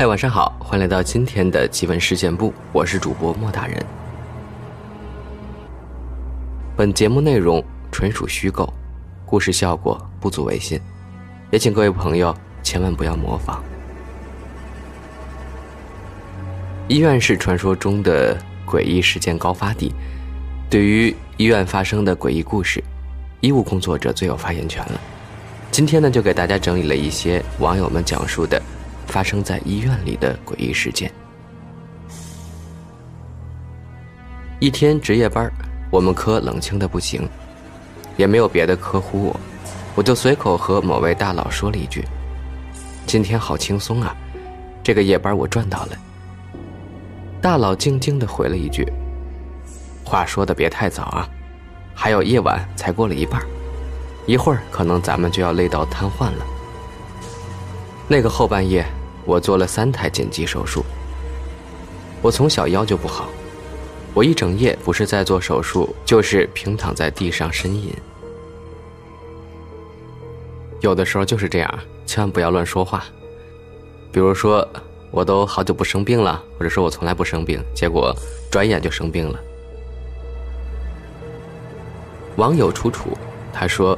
嗨，晚上好，欢迎来到今天的奇闻事件部，我是主播莫大人。本节目内容纯属虚构，故事效果不足为信，也请各位朋友千万不要模仿。医院是传说中的诡异事件高发地，对于医院发生的诡异故事，医务工作者最有发言权了。今天呢，就给大家整理了一些网友们讲述的。发生在医院里的诡异事件。一天值夜班，我们科冷清的不行，也没有别的科呼我，我就随口和某位大佬说了一句：“今天好轻松啊，这个夜班我赚到了。”大佬静静的回了一句：“话说的别太早啊，还有夜晚才过了一半，一会儿可能咱们就要累到瘫痪了。”那个后半夜。我做了三台紧急手术。我从小腰就不好，我一整夜不是在做手术，就是平躺在地上呻吟。有的时候就是这样，千万不要乱说话。比如说，我都好久不生病了，或者说我从来不生病，结果转眼就生病了。网友楚楚他说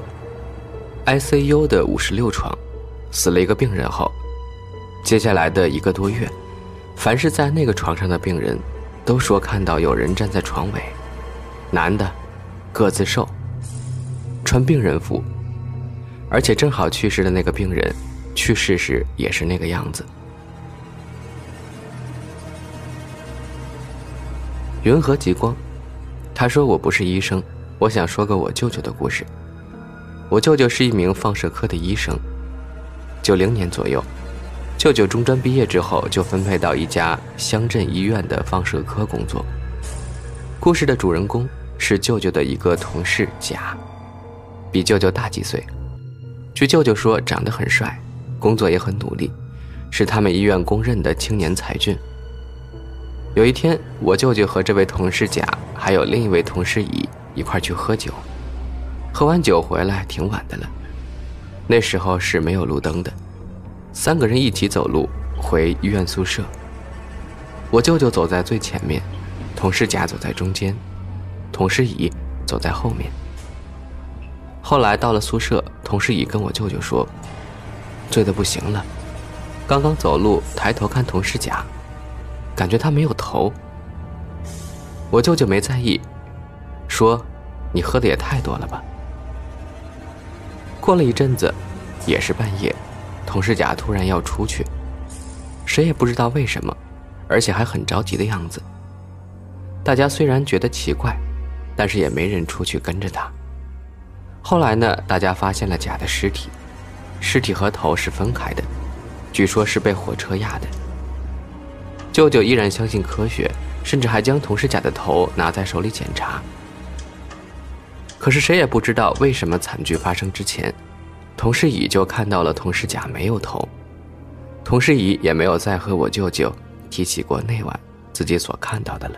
，ICU 的五十六床，死了一个病人后。接下来的一个多月，凡是在那个床上的病人，都说看到有人站在床尾，男的，个子瘦，穿病人服，而且正好去世的那个病人，去世时也是那个样子。云和极光，他说我不是医生，我想说个我舅舅的故事。我舅舅是一名放射科的医生，九零年左右。舅舅中专毕业之后，就分配到一家乡镇医院的放射科工作。故事的主人公是舅舅的一个同事甲，比舅舅大几岁。据舅舅说，长得很帅，工作也很努力，是他们医院公认的青年才俊。有一天，我舅舅和这位同事甲还有另一位同事乙一块去喝酒，喝完酒回来挺晚的了，那时候是没有路灯的。三个人一起走路回医院宿舍。我舅舅走在最前面，同事甲走在中间，同事乙走在后面。后来到了宿舍，同事乙跟我舅舅说：“醉得不行了，刚刚走路抬头看同事甲，感觉他没有头。”我舅舅没在意，说：“你喝的也太多了吧。”过了一阵子，也是半夜。同事甲突然要出去，谁也不知道为什么，而且还很着急的样子。大家虽然觉得奇怪，但是也没人出去跟着他。后来呢，大家发现了甲的尸体，尸体和头是分开的，据说是被火车压的。舅舅依然相信科学，甚至还将同事甲的头拿在手里检查。可是谁也不知道为什么惨剧发生之前。同事乙就看到了同事甲没有头，同事乙也没有再和我舅舅提起过那晚自己所看到的了。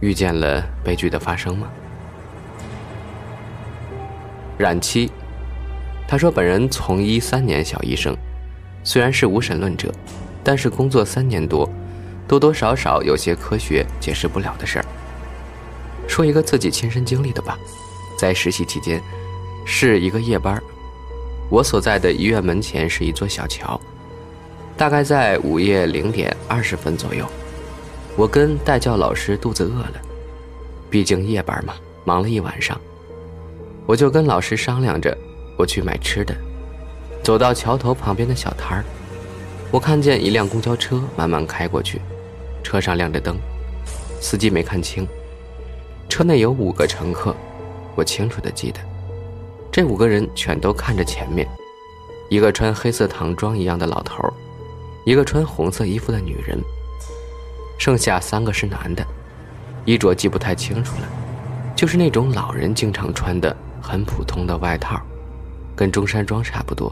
遇见了悲剧的发生吗？冉七，他说本人从医三年小医生，虽然是无神论者，但是工作三年多，多多少少有些科学解释不了的事儿。说一个自己亲身经历的吧。在实习期间，是一个夜班我所在的医院门前是一座小桥。大概在午夜零点二十分左右，我跟代教老师肚子饿了，毕竟夜班嘛，忙了一晚上，我就跟老师商量着，我去买吃的。走到桥头旁边的小摊儿，我看见一辆公交车慢慢开过去，车上亮着灯，司机没看清，车内有五个乘客。我清楚的记得，这五个人全都看着前面，一个穿黑色唐装一样的老头，一个穿红色衣服的女人，剩下三个是男的，衣着记不太清楚了，就是那种老人经常穿的很普通的外套，跟中山装差不多。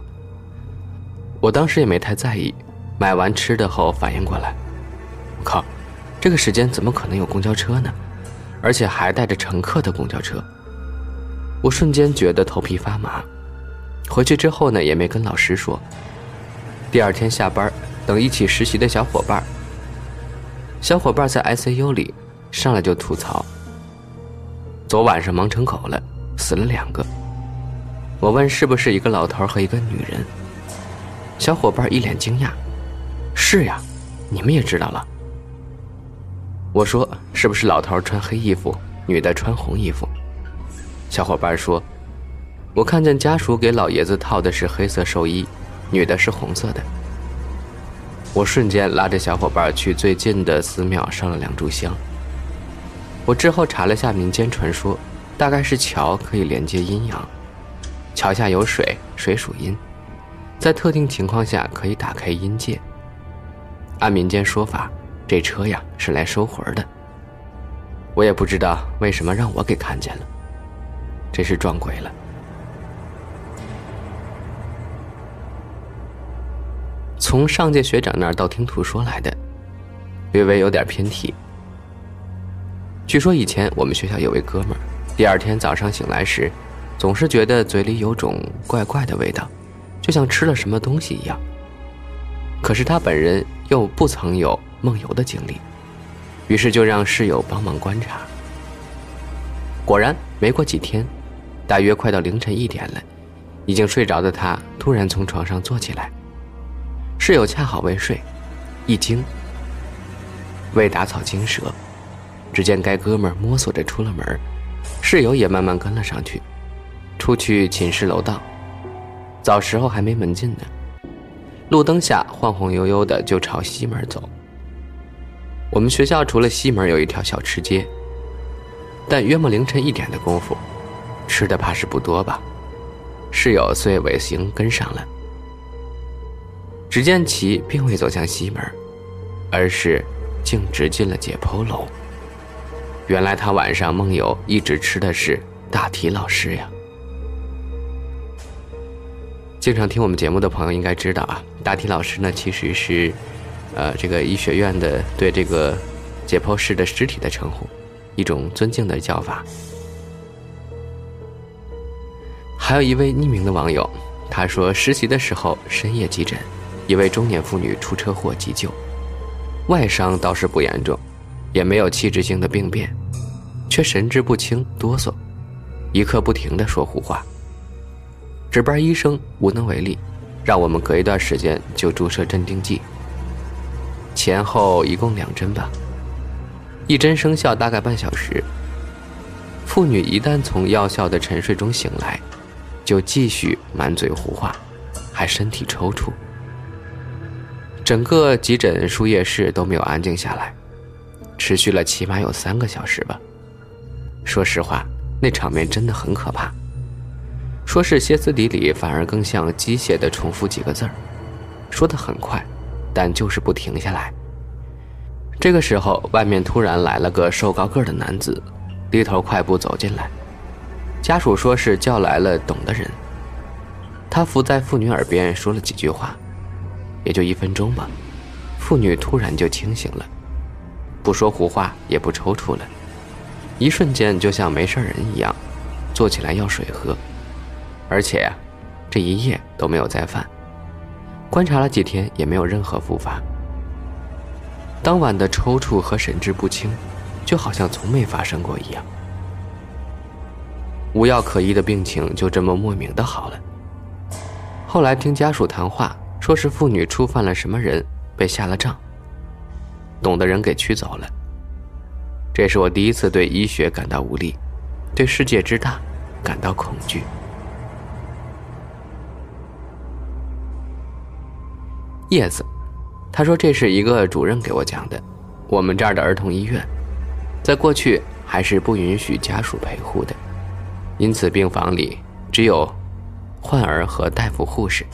我当时也没太在意，买完吃的后反应过来，我靠，这个时间怎么可能有公交车呢？而且还带着乘客的公交车。我瞬间觉得头皮发麻，回去之后呢，也没跟老师说。第二天下班，等一起实习的小伙伴。小伙伴在 ICU 里，上来就吐槽：昨晚上忙成狗了，死了两个。我问是不是一个老头和一个女人，小伙伴一脸惊讶：“是呀，你们也知道了。”我说：“是不是老头穿黑衣服，女的穿红衣服？”小伙伴说：“我看见家属给老爷子套的是黑色寿衣。”女的是红色的，我瞬间拉着小伙伴去最近的寺庙上了两炷香。我之后查了下民间传说，大概是桥可以连接阴阳，桥下有水，水属阴，在特定情况下可以打开阴界。按民间说法，这车呀是来收魂的。我也不知道为什么让我给看见了，真是撞鬼了。从上届学长那儿道听途说来的，略微有点偏题。据说以前我们学校有位哥们儿，第二天早上醒来时，总是觉得嘴里有种怪怪的味道，就像吃了什么东西一样。可是他本人又不曾有梦游的经历，于是就让室友帮忙观察。果然，没过几天，大约快到凌晨一点了，已经睡着的他突然从床上坐起来。室友恰好未睡，一惊，为打草惊蛇。只见该哥们摸索着出了门，室友也慢慢跟了上去。出去寝室楼道，早时候还没门禁呢。路灯下晃晃悠悠的就朝西门走。我们学校除了西门有一条小吃街，但约莫凌晨一点的功夫，吃的怕是不多吧。室友遂尾行跟上了。只见其并未走向西门，而是径直进了解剖楼。原来他晚上梦游一直吃的是大体老师呀。经常听我们节目的朋友应该知道啊，大体老师呢其实是，呃，这个医学院的对这个解剖室的尸体的称呼，一种尊敬的叫法。还有一位匿名的网友，他说实习的时候深夜急诊。一位中年妇女出车祸急救，外伤倒是不严重，也没有器质性的病变，却神志不清、哆嗦，一刻不停的说胡话。值班医生无能为力，让我们隔一段时间就注射镇定剂，前后一共两针吧，一针生效大概半小时。妇女一旦从药效的沉睡中醒来，就继续满嘴胡话，还身体抽搐。整个急诊输液室都没有安静下来，持续了起码有三个小时吧。说实话，那场面真的很可怕。说是歇斯底里，反而更像机械的重复几个字儿，说的很快，但就是不停下来。这个时候，外面突然来了个瘦高个的男子，低头快步走进来。家属说是叫来了懂的人，他伏在妇女耳边说了几句话。也就一分钟吧，妇女突然就清醒了，不说胡话，也不抽搐了，一瞬间就像没事人一样，坐起来要水喝，而且呀，这一夜都没有再犯，观察了几天也没有任何复发。当晚的抽搐和神志不清，就好像从没发生过一样，无药可医的病情就这么莫名的好了。后来听家属谈话。说是妇女触犯了什么人，被下了葬。懂的人给驱走了。这是我第一次对医学感到无力，对世界之大感到恐惧。叶子，他说这是一个主任给我讲的。我们这儿的儿童医院，在过去还是不允许家属陪护的，因此病房里只有患儿和大夫、护士。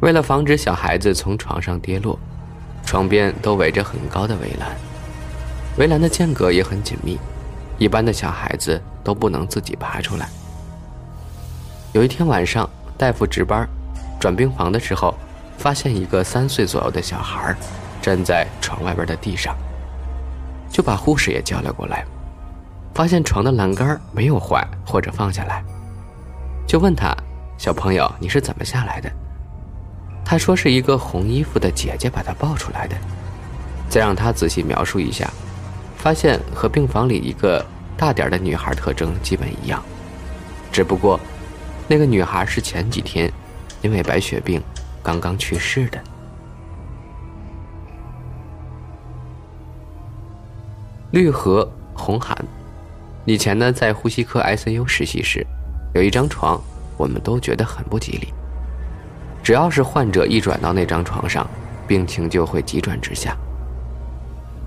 为了防止小孩子从床上跌落，床边都围着很高的围栏，围栏的间隔也很紧密，一般的小孩子都不能自己爬出来。有一天晚上，大夫值班，转病房的时候，发现一个三岁左右的小孩站在床外边的地上，就把护士也叫了过来，发现床的栏杆没有坏或者放下来，就问他：“小朋友，你是怎么下来的？”他说是一个红衣服的姐姐把他抱出来的，再让他仔细描述一下，发现和病房里一个大点的女孩特征基本一样，只不过那个女孩是前几天因为白血病刚刚去世的。绿河红寒，以前呢在呼吸科 ICU 实习时，有一张床，我们都觉得很不吉利。只要是患者一转到那张床上，病情就会急转直下。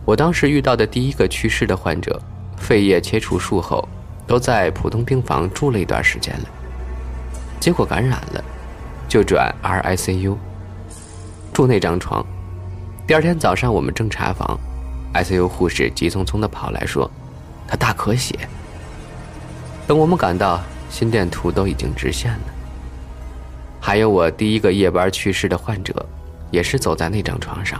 我当时遇到的第一个去世的患者，肺叶切除术后，都在普通病房住了一段时间了，结果感染了，就转 RICU。住那张床，第二天早上我们正查房，ICU 护士急匆匆地跑来说，他大咳血。等我们赶到，心电图都已经直线了。还有我第一个夜班去世的患者，也是走在那张床上。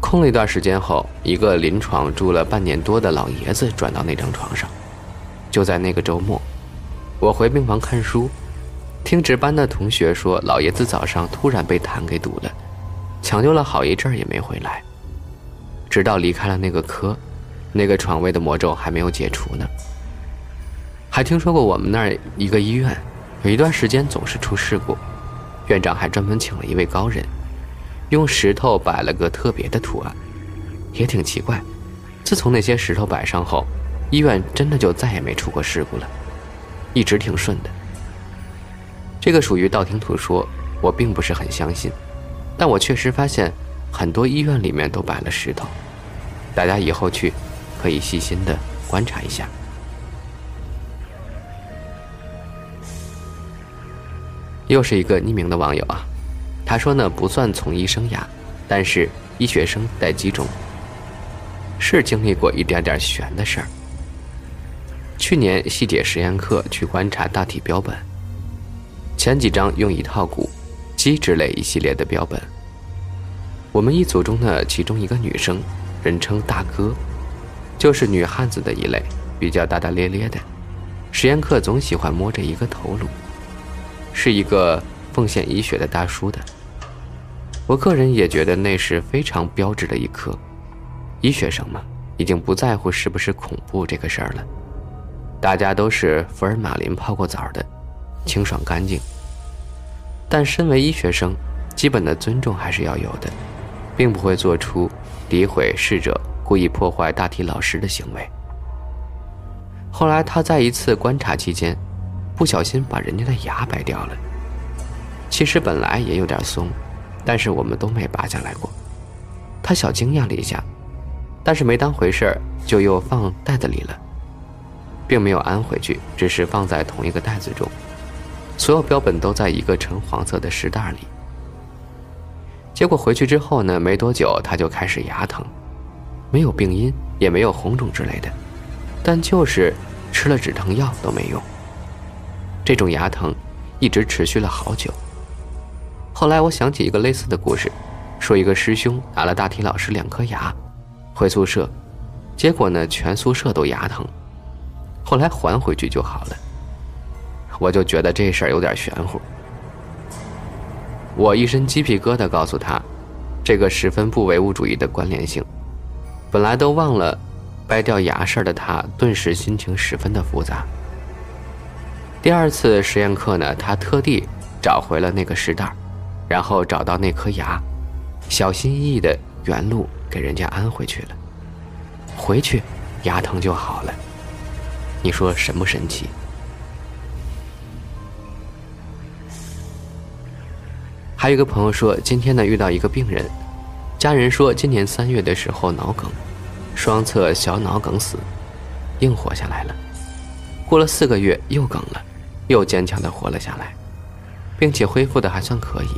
空了一段时间后，一个临床住了半年多的老爷子转到那张床上。就在那个周末，我回病房看书，听值班的同学说，老爷子早上突然被痰给堵了，抢救了好一阵也没回来，直到离开了那个科，那个床位的魔咒还没有解除呢。还听说过我们那儿一个医院。有一段时间总是出事故，院长还专门请了一位高人，用石头摆了个特别的图案，也挺奇怪。自从那些石头摆上后，医院真的就再也没出过事故了，一直挺顺的。这个属于道听途说，我并不是很相信，但我确实发现很多医院里面都摆了石头，大家以后去可以细心的观察一下。又是一个匿名的网友啊，他说呢不算从医生涯，但是医学生带几种，是经历过一点点悬的事儿。去年细解实验课去观察大体标本，前几章用一套骨、鸡之类一系列的标本。我们一组中的其中一个女生，人称大哥，就是女汉子的一类，比较大大咧咧的，实验课总喜欢摸着一个头颅。是一个奉献医学的大叔的，我个人也觉得那是非常标志的一刻。医学生嘛，已经不在乎是不是恐怖这个事儿了，大家都是福尔马林泡过澡的，清爽干净。但身为医学生，基本的尊重还是要有的，并不会做出诋毁逝者、故意破坏大体老师的行为。后来他在一次观察期间。不小心把人家的牙掰掉了。其实本来也有点松，但是我们都没拔下来过。他小惊讶了一下，但是没当回事儿，就又放袋子里了，并没有安回去，只是放在同一个袋子中。所有标本都在一个橙黄色的石袋里。结果回去之后呢，没多久他就开始牙疼，没有病因，也没有红肿之类的，但就是吃了止疼药都没用。这种牙疼一直持续了好久。后来我想起一个类似的故事，说一个师兄打了大体老师两颗牙，回宿舍，结果呢全宿舍都牙疼，后来还回去就好了。我就觉得这事儿有点玄乎。我一身鸡皮疙瘩，告诉他，这个十分不唯物主义的关联性。本来都忘了掰掉牙事儿的他，顿时心情十分的复杂。第二次实验课呢，他特地找回了那个石袋，然后找到那颗牙，小心翼翼的原路给人家安回去了。回去牙疼就好了，你说神不神奇？还有一个朋友说，今天呢遇到一个病人，家人说今年三月的时候脑梗，双侧小脑梗死，硬活下来了，过了四个月又梗了。又坚强的活了下来，并且恢复的还算可以，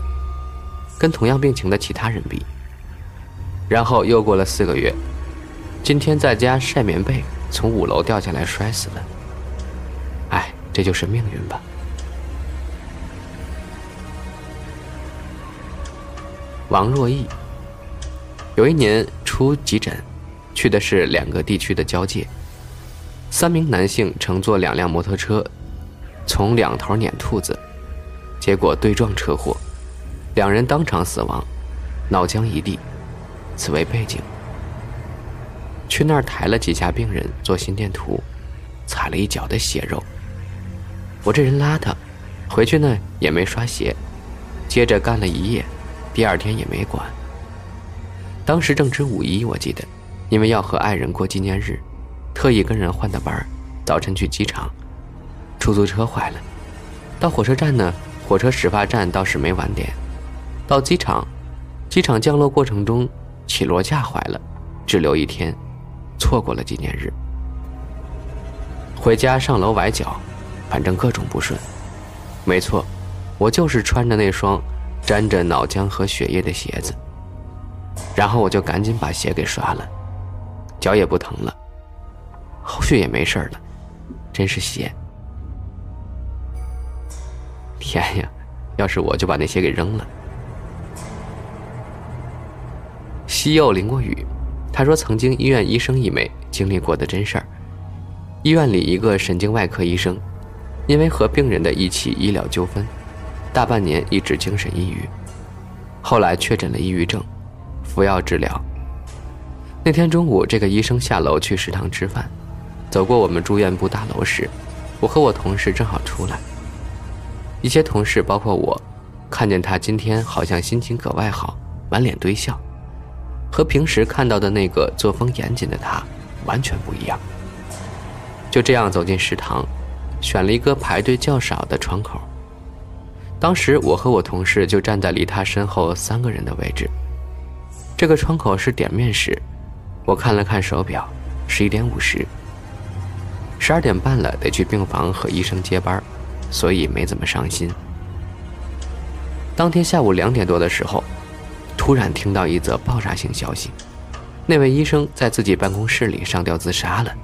跟同样病情的其他人比。然后又过了四个月，今天在家晒棉被，从五楼掉下来摔死了。哎，这就是命运吧。王若意，有一年出急诊，去的是两个地区的交界，三名男性乘坐两辆摩托车。从两头撵兔子，结果对撞车祸，两人当场死亡，脑浆一地，此为背景。去那儿抬了几下病人做心电图，踩了一脚的血肉。我这人邋遢，回去呢也没刷鞋，接着干了一夜，第二天也没管。当时正值五一，我记得，因为要和爱人过纪念日，特意跟人换的班早晨去机场，出租车坏了，到火车站呢，火车始发站倒是没晚点，到机场，机场降落过程中起落架坏了，滞留一天，错过了纪念日。回家上楼崴脚，反正各种不顺。没错，我就是穿着那双沾着脑浆和血液的鞋子。然后我就赶紧把鞋给刷了，脚也不疼了，后续也没事了，真是邪！天呀，要是我就把那鞋给扔了。西柚淋过雨，他说曾经医院医生一枚经历过的真事儿。医院里一个神经外科医生，因为和病人的一起医疗纠纷，大半年一直精神抑郁，后来确诊了抑郁症。服药治疗。那天中午，这个医生下楼去食堂吃饭，走过我们住院部大楼时，我和我同事正好出来。一些同事，包括我，看见他今天好像心情格外好，满脸堆笑，和平时看到的那个作风严谨的他完全不一样。就这样走进食堂，选了一个排队较少的窗口。当时我和我同事就站在离他身后三个人的位置。这个窗口是点面时，我看了看手表，十一点五十。十二点半了，得去病房和医生接班，所以没怎么上心。当天下午两点多的时候，突然听到一则爆炸性消息：那位医生在自己办公室里上吊自杀了。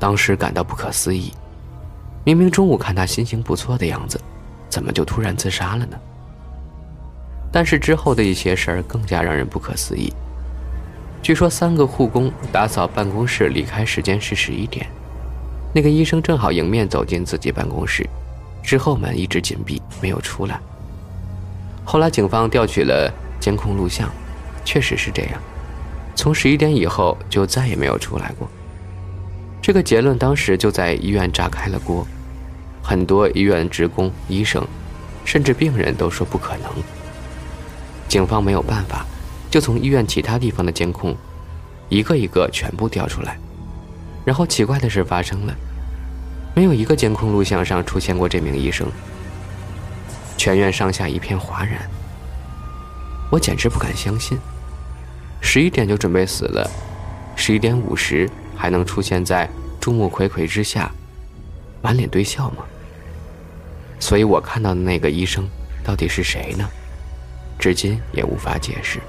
当时感到不可思议，明明中午看他心情不错的样子，怎么就突然自杀了呢？但是之后的一些事儿更加让人不可思议。据说三个护工打扫办公室离开时间是十一点，那个医生正好迎面走进自己办公室，之后门一直紧闭没有出来。后来警方调取了监控录像，确实是这样，从十一点以后就再也没有出来过。这个结论当时就在医院炸开了锅，很多医院职工、医生，甚至病人都说不可能。警方没有办法，就从医院其他地方的监控，一个一个全部调出来。然后奇怪的事发生了，没有一个监控录像上出现过这名医生。全院上下一片哗然。我简直不敢相信，十一点就准备死了，十一点五十还能出现在众目睽睽之下，满脸堆笑吗？所以我看到的那个医生到底是谁呢？至今也无法解释。